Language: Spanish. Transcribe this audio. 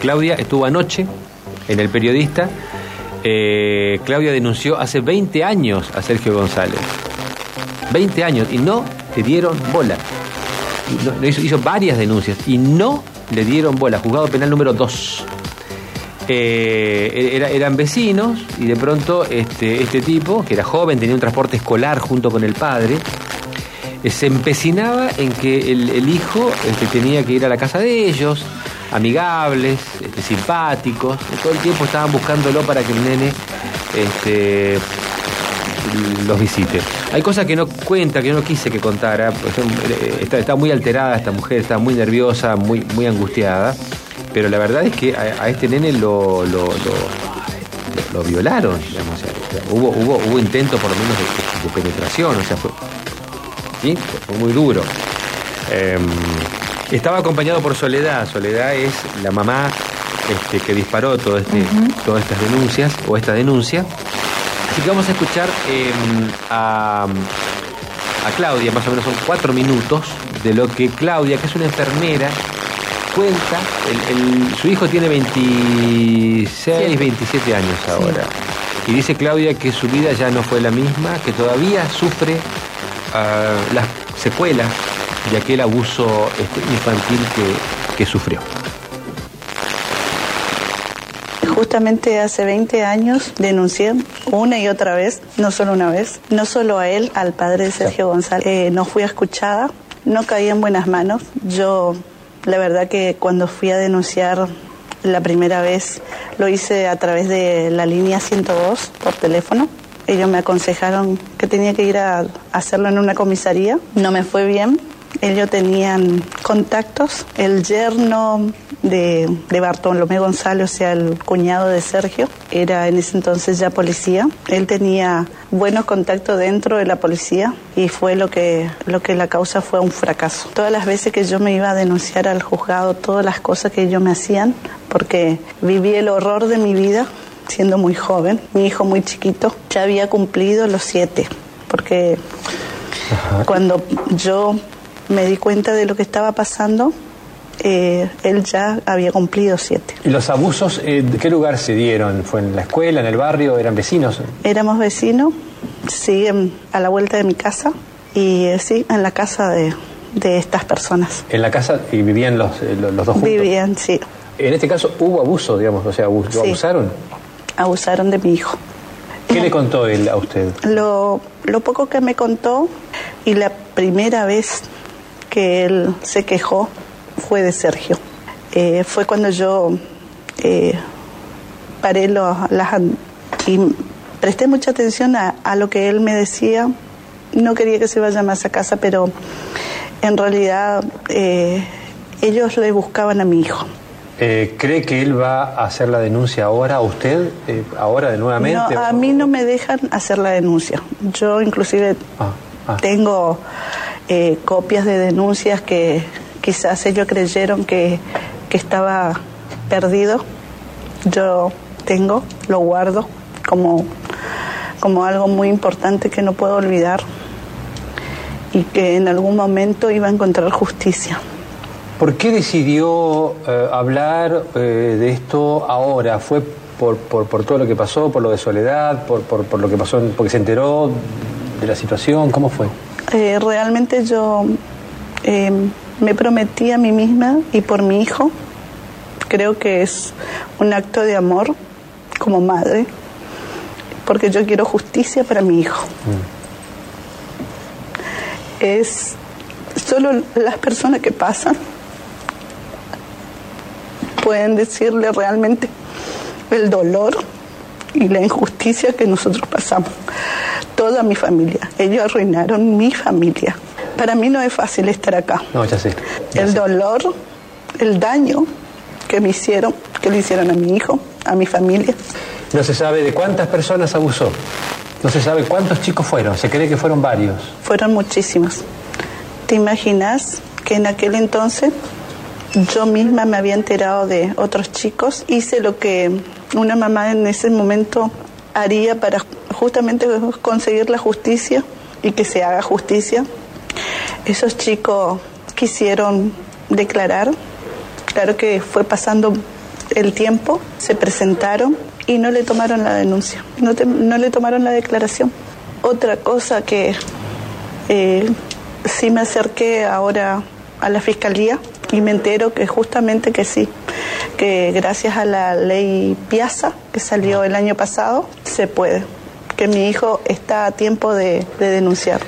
Claudia estuvo anoche en El Periodista. Eh, Claudia denunció hace 20 años a Sergio González. 20 años y no le dieron bola. Hizo, varias denuncias y no le dieron bola. Juzgado penal número 2. Eh, eran vecinos y de pronto este, este tipo, que era joven, tenía un transporte escolar junto con el padre, eh, se empecinaba en que el, hijo este, tenía que ir a la casa de ellos, amigables, este, simpáticos, todo el tiempo estaban buscándolo para que el nene este, los visite. Hay cosas que no cuenta, que no quise que contara, eh, está, muy alterada esta mujer, está muy nerviosa, muy, muy angustiada, pero la verdad es que a, este nene lo, lo, violaron, hubo, hubo, hubo intento por lo menos de, penetración, o sea, fue, fue muy duro. Em, estaba acompañado por Soledad. Soledad es la mamá este, que disparó todo este, todas estas denuncias o esta denuncia. Así que vamos a escuchar em, a, Claudia, más o menos son cuatro minutos, de lo que Claudia, que es una enfermera, cuenta. su hijo tiene 26, 27 años ahora. Y dice Claudia que su vida ya no fue la misma, que todavía sufre ah, las secuelas de aquel abuso este, infantil que, sufrió. Justamente hace 20 años denuncié una y otra vez, no solo una vez, no solo a él, al padre de Sergio González. Eh, no fui escuchada, no caí en buenas manos. Yo, la verdad que cuando fui a denunciar la primera vez, lo hice a través de la línea 102 por teléfono. Ellos me aconsejaron que tenía que ir a hacerlo en una comisaría. No me fue bien, ellos tenían contactos. El yerno de, Bartolomé González, o sea, el cuñado de Sergio, era en ese entonces ya policía. Él tenía buenos contactos dentro de la policía y fue lo que, lo que la causa fue un fracaso. Todas las veces que yo me iba a denunciar al juzgado, todas las cosas que ellos me hacían, porque viví el horror de mi vida siendo muy joven, mi hijo muy chiquito, ya había cumplido los siete, porque cuando yo me di cuenta de lo que estaba pasando, eh, él ya había cumplido siete. ¿Y los abusos, eh, de qué lugar se dieron? ¿Fue en la escuela, en el barrio? ¿Eran vecinos? Éramos vecinos, sí, a la vuelta de mi casa y eh, sí, en la casa de, estas personas. ¿En la casa y vivían los, los, dos juntos? Vivían, sí. En este caso hubo abuso, digamos, o sea, ¿lo abusaron? Abusaron de mi hijo. ¿Qué le contó él a usted? Lo, lo poco que me contó y la primera vez que él se quejó fue de Sergio. Eh, fue cuando yo eh, paré los, las, y presté mucha atención a, lo que él me decía. No quería que se vaya más a casa, pero en realidad eh, ellos le buscaban a mi hijo. ¿Cree que él va a hacer la denuncia ahora a usted, ahora de nuevamente? No, a mí no me dejan hacer la denuncia. Yo inclusive ah, ah. tengo eh, copias de denuncias que quizás ellos creyeron que, estaba perdido. Yo tengo, lo guardo como, como algo muy importante que no puedo olvidar y que en algún momento iba a encontrar justicia. ¿Por qué decidió eh, hablar eh, de esto ahora? ¿Fue por, por, por, todo lo que pasó, por lo de Soledad, por, por, por lo que pasó, porque se enteró de la situación? ¿Cómo fue? Eh, realmente yo eh, me prometí a mí misma y por mi hijo, creo que es un acto de amor como madre, porque yo quiero justicia para mi hijo. Mm. Es solo las personas que pasan pueden decirle realmente el dolor y la injusticia que nosotros pasamos toda mi familia. Ellos arruinaron mi familia. Para mí no es fácil estar acá. No, ya sé. el dolor, el daño que me hicieron, que le hicieron a mi hijo, a mi familia. No se sabe de cuántas personas abusó. No se sabe cuántos chicos fueron. Se cree que fueron varios. Fueron muchísimos. ¿Te imaginas que en aquel entonces yo misma me había enterado de otros chicos? Hice lo que una mamá en ese momento haría para justamente conseguir la justicia y que se haga justicia. Esos chicos quisieron declarar, claro que fue pasando el tiempo, se presentaron y no le tomaron la denuncia, no, no le tomaron la declaración. Otra cosa que eh, sí me acerqué ahora a la fiscalía y me entero que justamente que sí, que gracias a la ley Piazza que salió el año pasado, se puede, que mi hijo está a tiempo de, de denunciar.